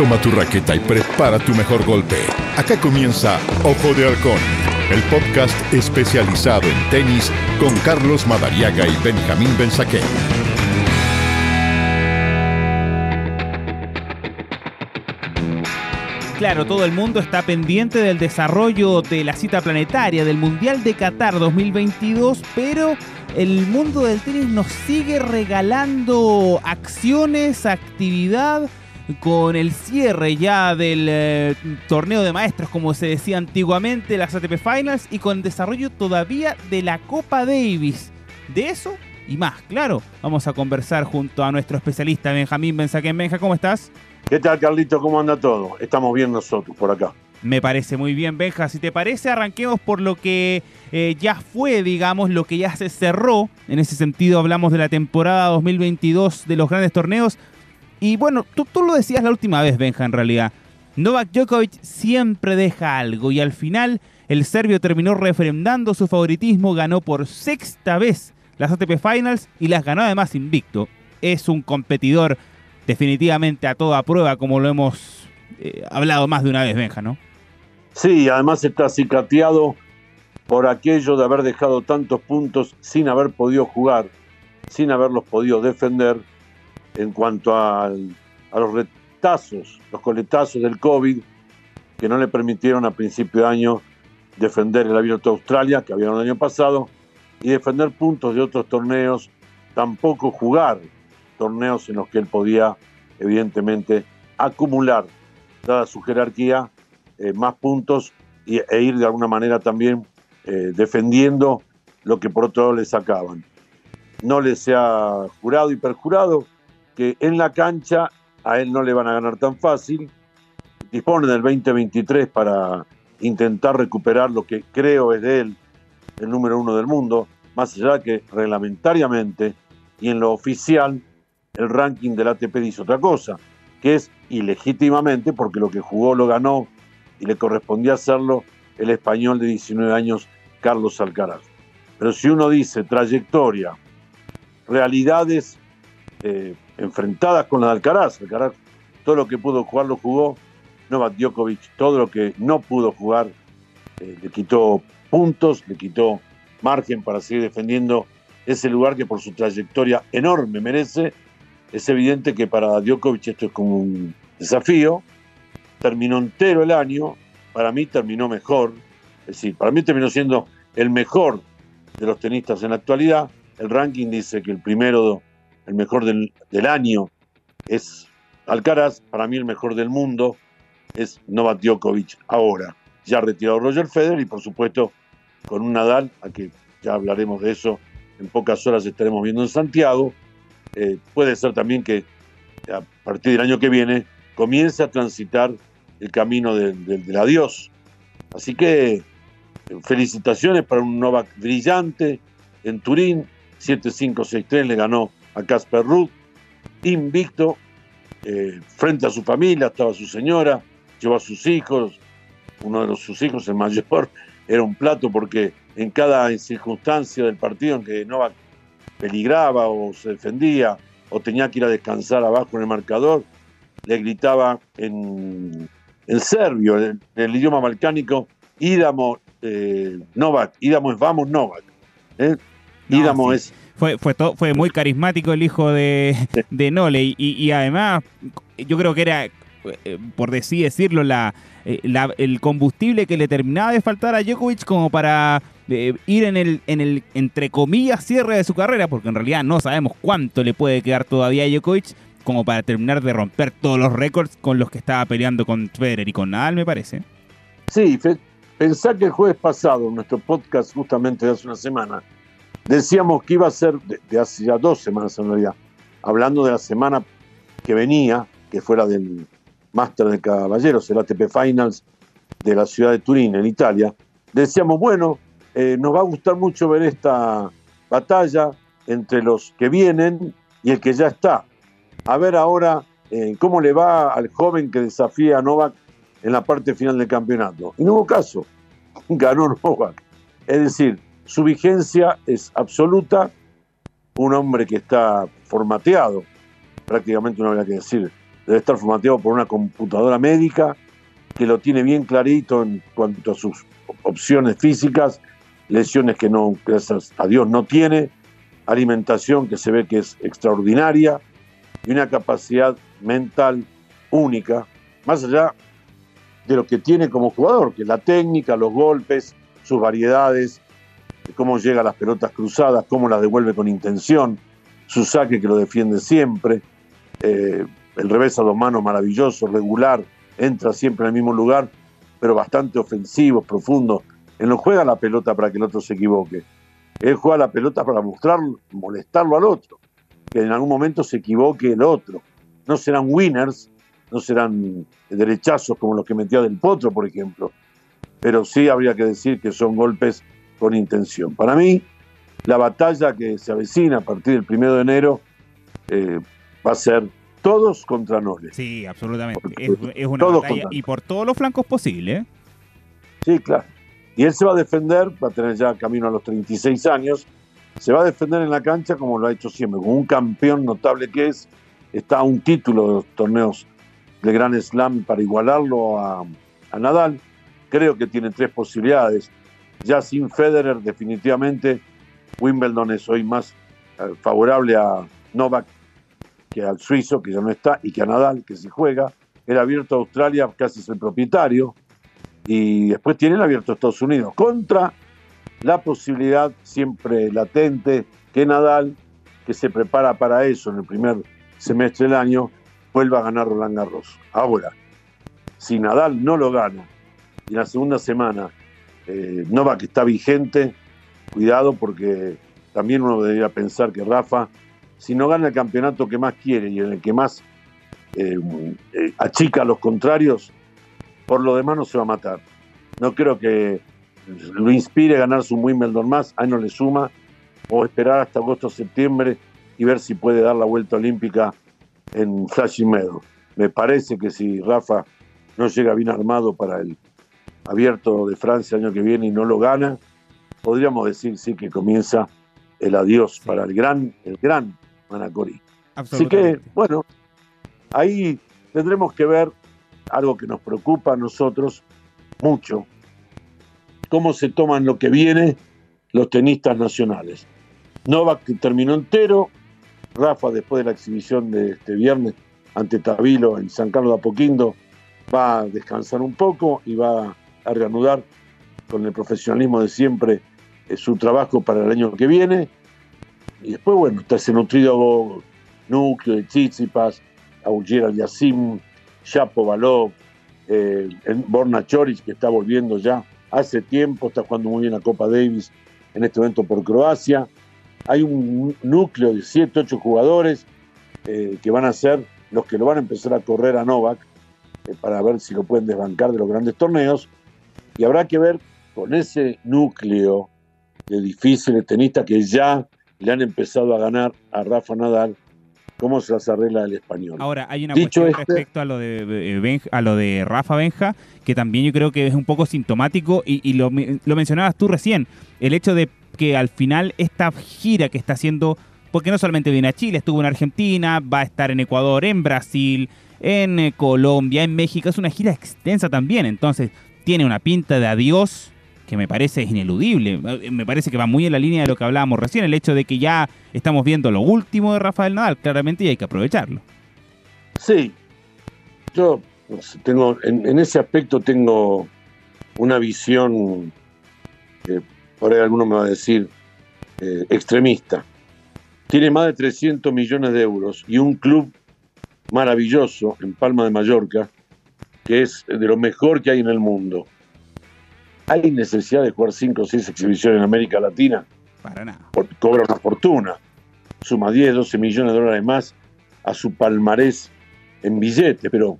Toma tu raqueta y prepara tu mejor golpe. Acá comienza Ojo de Halcón, el podcast especializado en tenis con Carlos Madariaga y Benjamín Benzaquén. Claro, todo el mundo está pendiente del desarrollo de la cita planetaria del Mundial de Qatar 2022, pero el mundo del tenis nos sigue regalando acciones, actividad con el cierre ya del eh, torneo de maestros, como se decía antiguamente, las ATP Finals, y con el desarrollo todavía de la Copa Davis. De eso y más, claro, vamos a conversar junto a nuestro especialista Benjamín Benzaquén. Benja, ¿cómo estás? ¿Qué tal, Carlito? ¿Cómo anda todo? Estamos bien nosotros por acá. Me parece muy bien, Benja. Si te parece, arranquemos por lo que eh, ya fue, digamos, lo que ya se cerró. En ese sentido, hablamos de la temporada 2022 de los grandes torneos. Y bueno, tú, tú lo decías la última vez, Benja, en realidad. Novak Djokovic siempre deja algo y al final el serbio terminó refrendando su favoritismo, ganó por sexta vez las ATP Finals y las ganó además invicto. Es un competidor definitivamente a toda prueba, como lo hemos eh, hablado más de una vez, Benja, ¿no? Sí, además está cicateado por aquello de haber dejado tantos puntos sin haber podido jugar, sin haberlos podido defender en cuanto a, a los retazos, los coletazos del COVID que no le permitieron a principio de año defender el Abierto de Australia, que había el año pasado, y defender puntos de otros torneos, tampoco jugar torneos en los que él podía, evidentemente, acumular, dada su jerarquía, eh, más puntos y, e ir de alguna manera también eh, defendiendo lo que por otro lado le sacaban. No les ha jurado y perjurado que en la cancha a él no le van a ganar tan fácil. Dispone del 2023 para intentar recuperar lo que creo es de él, el número uno del mundo, más allá que reglamentariamente y en lo oficial el ranking del ATP dice otra cosa, que es ilegítimamente, porque lo que jugó lo ganó y le correspondía hacerlo el español de 19 años, Carlos Alcaraz. Pero si uno dice trayectoria, realidades eh, enfrentadas con la de Alcaraz, Alcaraz todo lo que pudo jugar lo jugó, Novak Djokovic todo lo que no pudo jugar eh, le quitó puntos, le quitó margen para seguir defendiendo ese lugar que por su trayectoria enorme merece. Es evidente que para Djokovic esto es como un desafío. Terminó entero el año, para mí terminó mejor, es decir, para mí terminó siendo el mejor de los tenistas en la actualidad. El ranking dice que el primero, el mejor del, del año es Alcaraz, para mí el mejor del mundo es Novak Djokovic ahora. Ya retirado Roger Federer y por supuesto con un Nadal, a que ya hablaremos de eso, en pocas horas estaremos viendo en Santiago. Eh, puede ser también que a partir del año que viene comience a transitar el camino del adiós. Así que felicitaciones para un Novak brillante en Turín, 7-5-6-3 le ganó a Casper Ruth, invicto, eh, frente a su familia, estaba su señora, llevó a sus hijos, uno de los, sus hijos, el mayor, era un plato porque en cada circunstancia del partido en que Novak peligraba o se defendía o tenía que ir a descansar abajo en el marcador, le gritaba en, en serbio, en, el idioma balcánico, Ídamo eh, Novak, Ídamo es vamos Novak. ¿eh? Ídamo es... Fue, fue, fue muy carismático el hijo de, de Nole y, y además yo creo que era eh, por así decirlo, eh, la, el combustible que le terminaba de faltar a Djokovic como para eh, ir en el, en el, entre comillas, cierre de su carrera, porque en realidad no sabemos cuánto le puede quedar todavía a Djokovic como para terminar de romper todos los récords con los que estaba peleando con Federer y con Nadal, me parece. Sí, pensá que el jueves pasado, en nuestro podcast justamente de hace una semana, decíamos que iba a ser, de, hace ya dos semanas en realidad, hablando de la semana que venía, que fuera del Máster de Caballeros, el ATP Finals de la ciudad de Turín, en Italia, decíamos, bueno, eh, nos va a gustar mucho ver esta batalla entre los que vienen y el que ya está. A ver ahora eh, cómo le va al joven que desafía a Novak en la parte final del campeonato. Y no hubo caso, ganó Novak. Es decir, su vigencia es absoluta, un hombre que está formateado, prácticamente no habría que decir debe estar formateado por una computadora médica que lo tiene bien clarito en cuanto a sus opciones físicas, lesiones que no, gracias a Dios, no tiene, alimentación que se ve que es extraordinaria y una capacidad mental única, más allá de lo que tiene como jugador, que es la técnica, los golpes, sus variedades, cómo llega a las pelotas cruzadas, cómo las devuelve con intención, su saque que lo defiende siempre, eh, el revés a dos manos maravilloso, regular, entra siempre en el mismo lugar, pero bastante ofensivo, profundo. Él no juega la pelota para que el otro se equivoque. Él juega la pelota para mostrar, molestarlo al otro, que en algún momento se equivoque el otro. No serán winners, no serán derechazos como los que metía del Potro, por ejemplo, pero sí habría que decir que son golpes con intención. Para mí, la batalla que se avecina a partir del primero de enero eh, va a ser todos contra Nole. Sí, absolutamente. Es, una batalla y por todos los flancos posibles. ¿eh? Sí, claro. Y él se va a defender, va a tener ya camino a los 36 años, se va a defender en la cancha como lo ha hecho siempre, como un campeón notable que es. Está a un título de los torneos de Gran Slam para igualarlo a, a Nadal. Creo que tiene tres posibilidades. Ya sin Federer, definitivamente, Wimbledon es hoy más eh, favorable a Novak que al suizo, que ya no está, y que a Nadal, que se juega. El abierto a Australia casi es el propietario. Y después tiene el abierto Estados Unidos. Contra la posibilidad siempre latente que Nadal, que se prepara para eso en el primer semestre del año, vuelva a ganar Roland Garros. Ahora, si Nadal no lo gana y la segunda semana eh, Novak está vigente, cuidado porque también uno debería pensar que Rafa si no gana el campeonato que más quiere y en el que más eh, eh, achica a los contrarios, por lo demás no se va a matar. No creo que lo inspire a ganar su Wimbledon más, ahí no le suma, o esperar hasta agosto o septiembre y ver si puede dar la vuelta olímpica en Flushing Meadow. Me parece que si Rafa no llega bien armado para el abierto de Francia el año que viene y no lo gana, podríamos decir sí que comienza el adiós para el gran, el gran Manacorí. Así que, bueno, ahí tendremos que ver algo que nos preocupa a nosotros mucho, cómo se toman lo que viene los tenistas nacionales. Novak terminó entero, Rafa después de la exhibición de este viernes ante Tabilo en San Carlos de Apoquindo va a descansar un poco y va a reanudar con el profesionalismo de siempre eh, su trabajo para el año que viene y después, bueno, está ese nutrido núcleo de Tsitsipas, Augier Yassim, Chapo Balov, eh, Borna Choric, que está volviendo ya hace tiempo, está jugando muy bien la Copa Davis en este momento por Croacia. Hay un núcleo de 7, 8 jugadores eh, que van a ser los que lo van a empezar a correr a Novak eh, para ver si lo pueden desbancar de los grandes torneos. Y habrá que ver con ese núcleo de difíciles tenistas que ya le han empezado a ganar a Rafa Nadal, ¿cómo se las arregla el español? Ahora, hay una cuestión este- respecto a lo, de, a lo de Rafa Benja, que también yo creo que es un poco sintomático, y, lo, mencionabas tú recién, el hecho de que al final esta gira que está haciendo, porque no solamente viene a Chile, estuvo en Argentina, va a estar en Ecuador, en Brasil, en eh, Colombia, en México, es una gira extensa también, entonces tiene una pinta de adiós que me parece ineludible. Eh, me parece que va muy en la línea de lo que hablábamos recién, el hecho de que ya estamos viendo lo último de Rafael Nadal, claramente, y hay que aprovecharlo. Sí, yo tengo, en, ese aspecto tengo una visión, que por ahí alguno me va a decir, eh, extremista. Tiene más de 300 millones de euros y un club maravilloso en Palma de Mallorca, que es de lo mejor que hay en el mundo ¿Hay necesidad de jugar 5 o 6 exhibiciones en América Latina? Para nada. cobra una fortuna. Suma 10, 12 millones de dólares más a su palmarés en billetes. Pero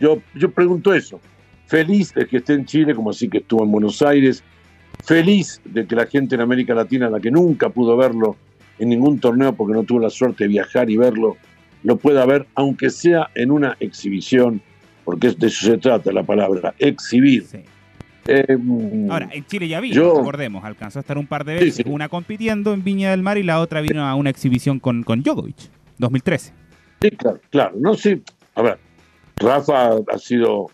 yo, yo pregunto eso. Feliz de que esté en Chile, como así que estuvo en Buenos Aires. Feliz de que la gente en América Latina, la que nunca pudo verlo en ningún torneo porque no tuvo la suerte de viajar y verlo, lo pueda ver, aunque sea en una exhibición, porque de eso se trata la palabra, exhibir. Em, Ahora, en Chile ya vino, recordemos, alcanzó a estar un par de veces, una compitiendo en Viña del Mar y la otra vino a una exhibición con, con Djokovic, 2013. Sí, claro, claro. No, sí. a ver, Rafa ha sido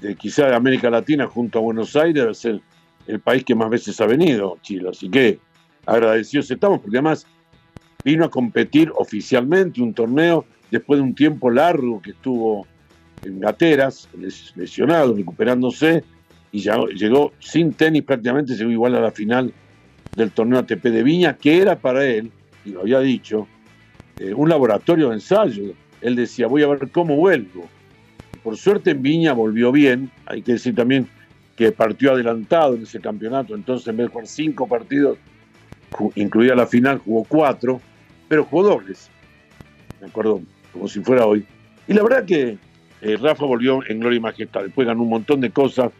de, quizá de América Latina junto a Buenos Aires, el, el país que más veces ha venido, Chile. Así que agradecidos estamos, porque además vino a competir oficialmente un torneo después de un tiempo largo que estuvo en gateras, lesionado, recuperándose, y ya llegó sin tenis prácticamente, llegó igual a la final del torneo ATP de Viña, que era para él, y lo había dicho, eh, un laboratorio de ensayo. Él decía, voy a ver cómo vuelvo. Por suerte en Viña volvió bien, hay que decir también que partió adelantado en ese campeonato, entonces en vez de jugar cinco partidos, incluida la final, jugó cuatro, pero jugó dobles. Me acuerdo, como si fuera hoy. Y la verdad que eh, Rafa volvió en gloria y majestad. Después ganó un montón de cosas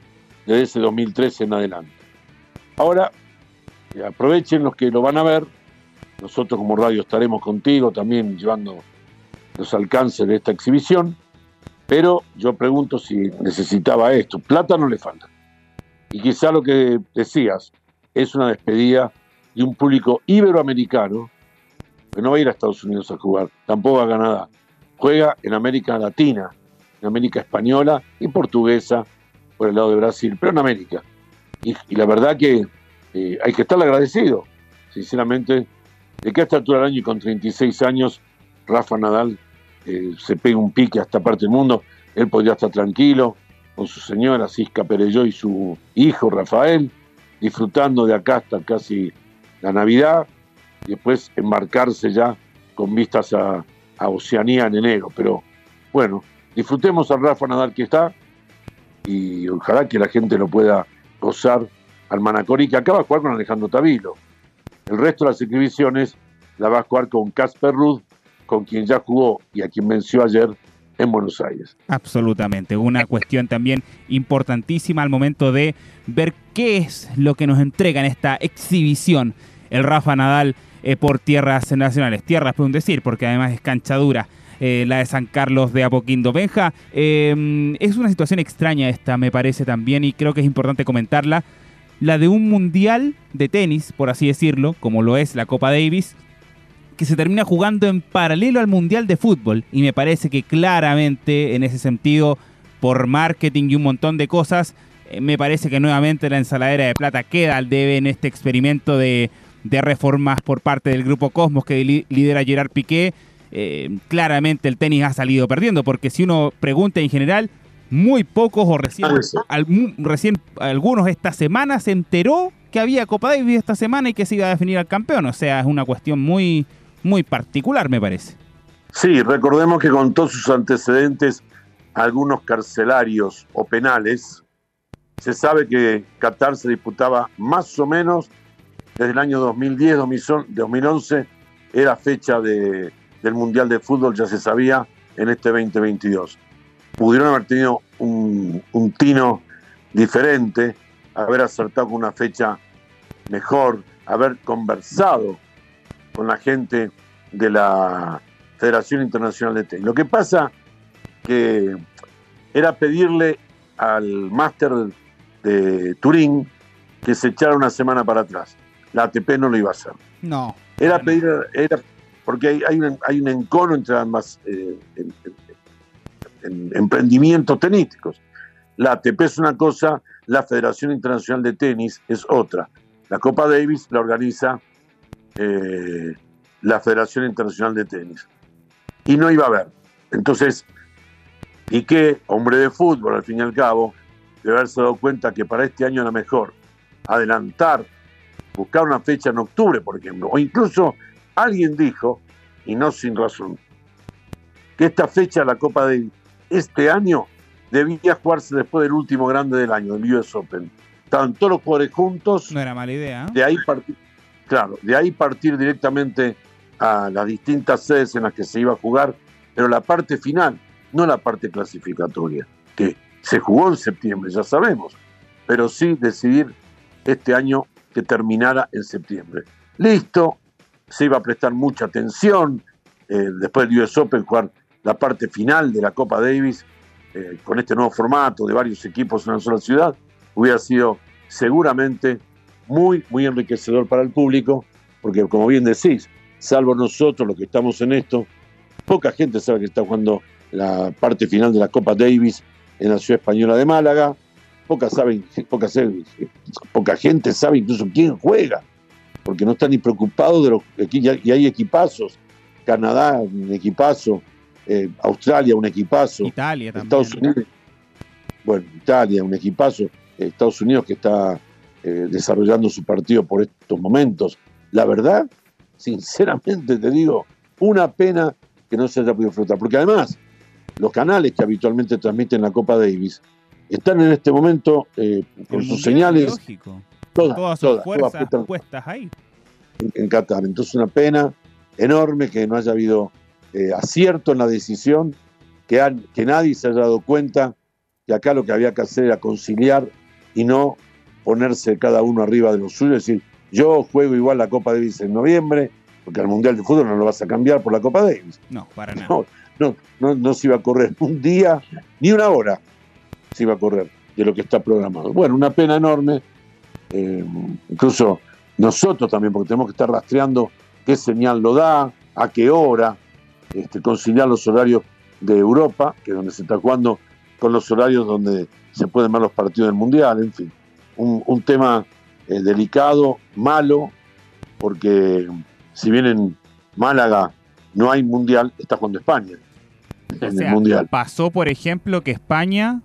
desde ese 2013 en adelante. Ahora, eh, aprovechen los que lo van a ver. Nosotros como radio estaremos contigo también llevando los alcances de esta exhibición. Pero yo pregunto si necesitaba esto. Plata no le falta. Y quizá lo que decías es una despedida de un público iberoamericano que no va a ir a Estados Unidos a jugar, tampoco a Canadá. Juega en América Latina, en América Española y Portuguesa por el lado de Brasil, pero en América. Y, la verdad que eh, hay que estar agradecido, sinceramente, de que a esta altura del año y con 36 años, Rafa Nadal eh, se pegue un pique a esta parte del mundo. Él podría estar tranquilo con su señora Cisca Pereyó y su hijo Rafael, disfrutando de acá hasta casi la Navidad, y después embarcarse ya con vistas a, Oceanía en enero. Pero bueno, disfrutemos al Rafa Nadal que está y ojalá que la gente lo pueda gozar al Manacori, que acaba de jugar con Alejandro Tavilo. El resto de las exhibiciones la va a jugar con Casper Ruth, con quien ya jugó y a quien venció ayer en Buenos Aires. Absolutamente, una cuestión también importantísima al momento de ver qué es lo que nos entrega en esta exhibición el Rafa Nadal eh, por tierras nacionales. Tierras, puedo decir, porque además es cancha dura. Eh, la de San Carlos de Apoquindo. Benja, em, es una situación extraña esta, me parece también, y creo que es importante comentarla. La de un mundial de tenis, por así decirlo, como lo es la Copa Davis, que se termina jugando en paralelo al mundial de fútbol. Y me parece que claramente, en ese sentido, por marketing y un montón de cosas, eh, me parece que nuevamente la ensaladera de plata queda al debe en este experimento de de reformas por parte del grupo Cosmos que lidera Gerard Piqué, eh, claramente el tenis ha salido perdiendo, porque si uno pregunta en general, muy pocos o recién, recién algunos esta semana se enteró que había Copa Davis esta semana y que se iba a definir al campeón. O sea, es una cuestión muy, muy particular, me parece. Sí, recordemos que con todos sus antecedentes, algunos carcelarios o penales, se sabe que Qatar se disputaba más o menos desde el año 2010, 2011, era fecha de, del Mundial de Fútbol, ya se sabía, en este 2022. Pudieron haber tenido un, tino diferente, haber acertado con una fecha mejor, haber conversado con la gente de la Federación Internacional de Tenis. Lo que pasa que era pedirle al máster de Turín que se echara una semana para atrás la ATP no lo iba a hacer. No. Era pedir, era, porque hay, hay, un, hay un encono entre ambas eh, emprendimientos tenísticos. La ATP es una cosa, la Federación Internacional de Tenis es otra. La Copa Davis la organiza eh, la Federación Internacional de Tenis. Y no iba a haber. Entonces, Piqué, hombre de fútbol al fin y al cabo, debe haberse dado cuenta que para este año era mejor adelantar buscar una fecha en octubre, por ejemplo. O incluso alguien dijo, y no sin razón, que esta fecha, la Copa de este año, debía jugarse después del último grande del año, el US Open. Estaban todos los jugadores juntos. No era mala idea. De ahí partir, claro, de ahí partir directamente a las distintas sedes en las que se iba a jugar, pero la parte final, no la parte clasificatoria, que se jugó en septiembre, ya sabemos, pero sí decidir este año que terminara en septiembre. Listo, se iba a prestar mucha atención, eh, después del US Open jugar la parte final de la Copa Davis, eh, con este nuevo formato de varios equipos en una sola ciudad, hubiera sido seguramente muy, muy enriquecedor para el público, porque como bien decís, salvo nosotros los que estamos en esto, Poca gente sabe que está jugando la parte final de la Copa Davis en la ciudad española de Málaga. Poca, saben, poca, poca gente sabe incluso quién juega, porque no están ni preocupados de los y hay equipazos. Canadá, un equipazo, eh, Australia, un equipazo. Italia también. Estados Unidos, bueno, Italia, un equipazo. Estados Unidos que está eh, desarrollando su partido por estos momentos. La verdad, sinceramente te digo, una pena que no se haya podido disfrutar, porque además los canales que habitualmente transmiten la Copa Davis están en este momento eh, con sus señales. Todas, sus fuerzas puestas ahí. En, Qatar. Entonces, una pena enorme que no haya habido eh, acierto en la decisión, que, que nadie se haya dado cuenta que acá lo que había que hacer era conciliar y no ponerse cada uno arriba de lo suyo, es decir, yo juego igual la Copa Davis en noviembre, porque al Mundial de Fútbol no lo vas a cambiar por la Copa Davis. No, para nada. No, no, no, se iba a correr un día, ni una hora se iba a correr de lo que está programado. Bueno, una pena enorme. Eh, incluso nosotros también, porque tenemos que estar rastreando qué señal lo da, a qué hora, este, conciliar los horarios de Europa, que es donde se está jugando, con los horarios donde se pueden ver los partidos del Mundial, en fin. Un, tema eh, delicado, malo, porque si bien en Málaga no hay Mundial, está jugando España. En el Mundial. Pasó, por ejemplo, que España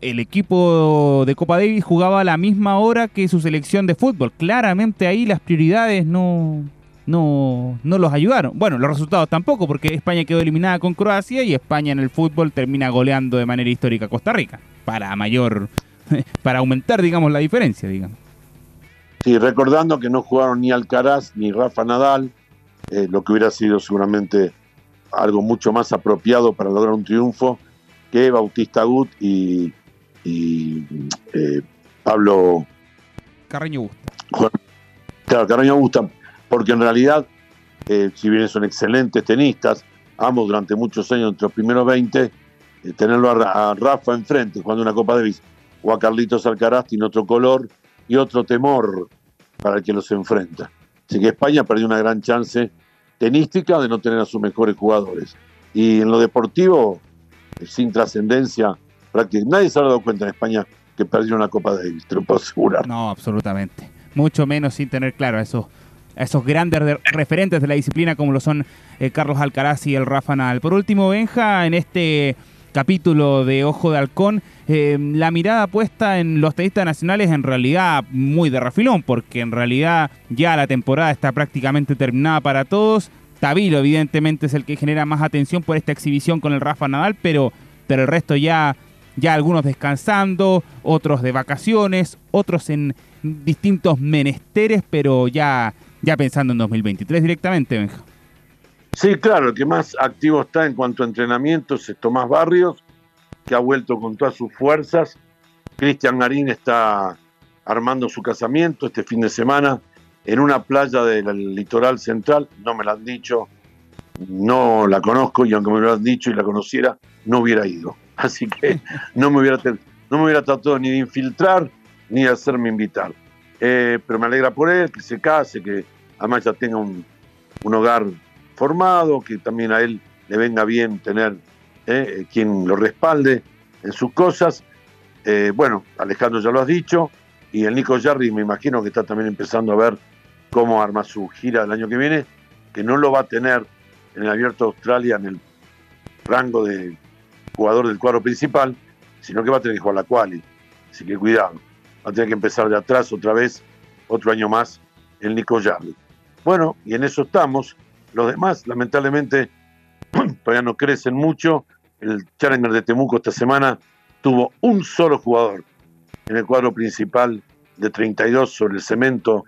el equipo de Copa Davis jugaba a la misma hora que su selección de fútbol. Claramente ahí las prioridades no, no, no los ayudaron. Bueno, los resultados tampoco, porque España quedó eliminada con Croacia y España en el fútbol termina goleando de manera histórica a Costa Rica. Para mayor, para aumentar, digamos, la diferencia, digamos. Sí, recordando que no jugaron ni Alcaraz ni Rafa Nadal, eh, lo que hubiera sido seguramente algo mucho más apropiado para lograr un triunfo que Bautista Gut y, y eh, Pablo Carreño Busta. claro, Carreño Busta, porque en realidad, eh, si bien son excelentes tenistas, ambos durante muchos años, entre los primeros 20, eh, tenerlo a, Rafa enfrente jugando una Copa Davis o a Carlitos Alcaraz tiene otro color y otro temor para el que los enfrenta. Así que España perdió una gran chance tenística de no tener a sus mejores jugadores. Y en lo deportivo, sin trascendencia, prácticamente nadie se ha dado cuenta en España que perdieron la Copa Davis, te lo asegurar. No, absolutamente. Mucho menos sin tener claro a esos, esos grandes referentes de la disciplina como lo son eh, Carlos Alcaraz y el Rafa Nadal. Por último, Benja, en este capítulo de Ojo de Halcón, eh, la mirada puesta en los tenistas nacionales en realidad muy de refilón, porque en realidad ya la temporada está prácticamente terminada para todos. Tabilo, evidentemente, es el que genera más atención por esta exhibición con el Rafa Nadal, pero, pero el resto ya, ya algunos descansando, otros de vacaciones, otros en distintos menesteres, pero ya, ya pensando en 2023 directamente, Benja. Sí, claro, el que más activo está en cuanto a entrenamientos es Tomás Barrios, que ha vuelto con todas sus fuerzas. Cristian Marín está armando su casamiento este fin de semana en una playa del litoral central, no me la han dicho, no la conozco y aunque me lo han dicho y la conociera, no hubiera ido. Así que no me hubiera, no me hubiera tratado ni de infiltrar ni de hacerme invitar. Eh, pero me alegra por él, que se case, que además ya tenga un, hogar formado, que también a él le venga bien tener eh, quien lo respalde en sus cosas. Eh, bueno, Alejandro ya lo has dicho, y el Nico Jarry me imagino que está también empezando a ver cómo arma su gira el año que viene, que no lo va a tener en el Abierto de Australia en el rango de jugador del cuadro principal, sino que va a tener que jugar la quali. Así que cuidado, va a tener que empezar de atrás otra vez, otro año más, el Nico Jarry. Bueno, y en eso estamos. Los demás, lamentablemente, todavía no crecen mucho. El Challenger de Temuco esta semana tuvo un solo jugador en el cuadro principal de 32 sobre el cemento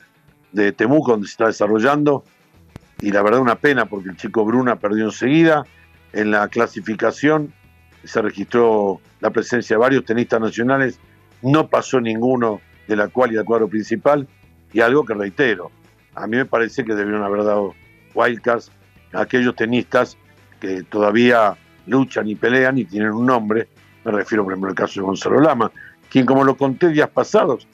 de Temuco, donde se está desarrollando. Y la verdad, una pena porque el chico Bruna perdió enseguida. En la clasificación se registró la presencia de varios tenistas nacionales. No pasó ninguno de la cual y del cuadro principal. Y algo que reitero, a mí me parece que debieron haber dado wildcards a aquellos tenistas que todavía luchan y pelean y tienen un nombre. Me refiero, por ejemplo, al caso de Gonzalo Lama, quien, como lo conté días pasados,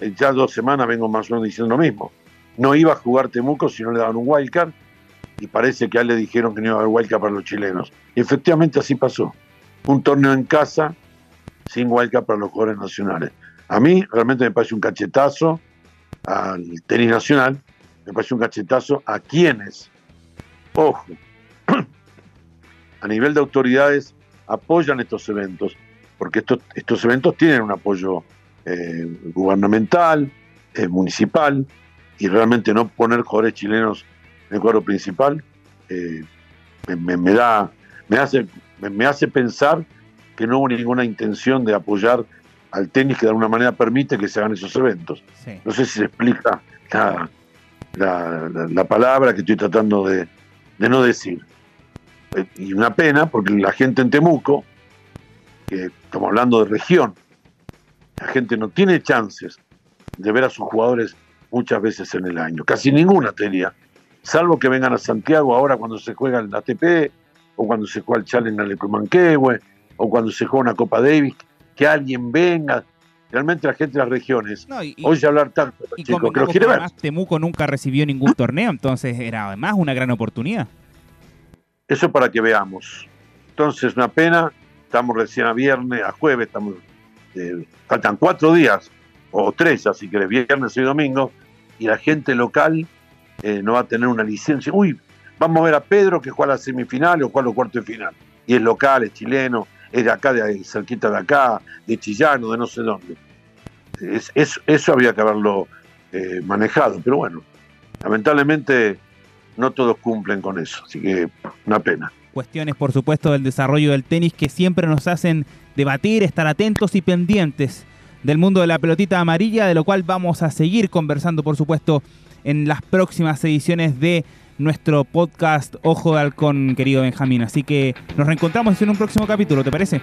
eh, ya dos semanas vengo más o menos diciendo lo mismo. No iba a jugar Temuco si no le daban un wildcard y parece que a él le dijeron que no iba a haber huelga para los chilenos. Y efectivamente así pasó. Un torneo en casa sin huelga para los jugadores nacionales. A mí realmente me parece un cachetazo al tenis nacional, me parece un cachetazo a quienes, ojo, a nivel de autoridades apoyan estos eventos, porque estos, estos eventos tienen un apoyo eh, gubernamental, eh, municipal, y realmente no poner jugadores chilenos en el cuadro principal eh, me, da, me hace, me, hace pensar que no hubo ninguna intención de apoyar al tenis que de alguna manera permite que se hagan esos eventos. No sé si se explica la, la, palabra que estoy tratando de, de no decir. Y una pena porque la gente en Temuco, que estamos hablando de región, la gente no tiene chances de ver a sus jugadores muchas veces en el año. Casi ninguna tenía. Salvo que vengan a Santiago ahora cuando se juega el ATP, o cuando se juega el Challenge Manquehue, o cuando se juega una Copa Davis, que alguien venga. Realmente la gente de las regiones oye hablar tanto, chicos, que lo quiere ver. Temuco nunca recibió ningún torneo, entonces era además una gran oportunidad. Eso para que veamos. Entonces, una pena, estamos recién a viernes, a jueves, estamos, eh, faltan cuatro días, o tres, así que viernes y domingo, y la gente local eh, no va a tener una licencia. Uy, vamos a ver a Pedro que juega la semifinal o juega los cuartos de final. Y es local, es chileno, es de acá, de cerquita de acá, de Chillano, de no sé dónde. eso había que haberlo eh, manejado, pero bueno, lamentablemente no todos cumplen con eso, así que una pena. Cuestiones, por supuesto, del desarrollo del tenis que siempre nos hacen debatir, estar atentos y pendientes del mundo de la pelotita amarilla, de lo cual vamos a seguir conversando, por supuesto, en las próximas ediciones de nuestro podcast Ojo de Halcón, querido Benjamín. Así que nos reencontramos en un próximo capítulo, ¿te parece?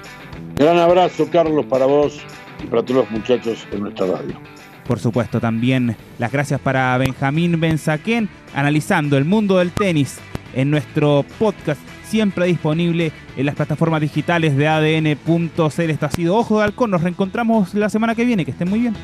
Gran abrazo, Carlos, para vos y para todos los muchachos en nuestra radio. Por supuesto, también las gracias para Benjamín Benzaquén, analizando el mundo del tenis en nuestro podcast, siempre disponible en las plataformas digitales de ADN.cl. Esto ha sido Ojo de Halcón. Nos reencontramos la semana que viene. Que estén muy bien.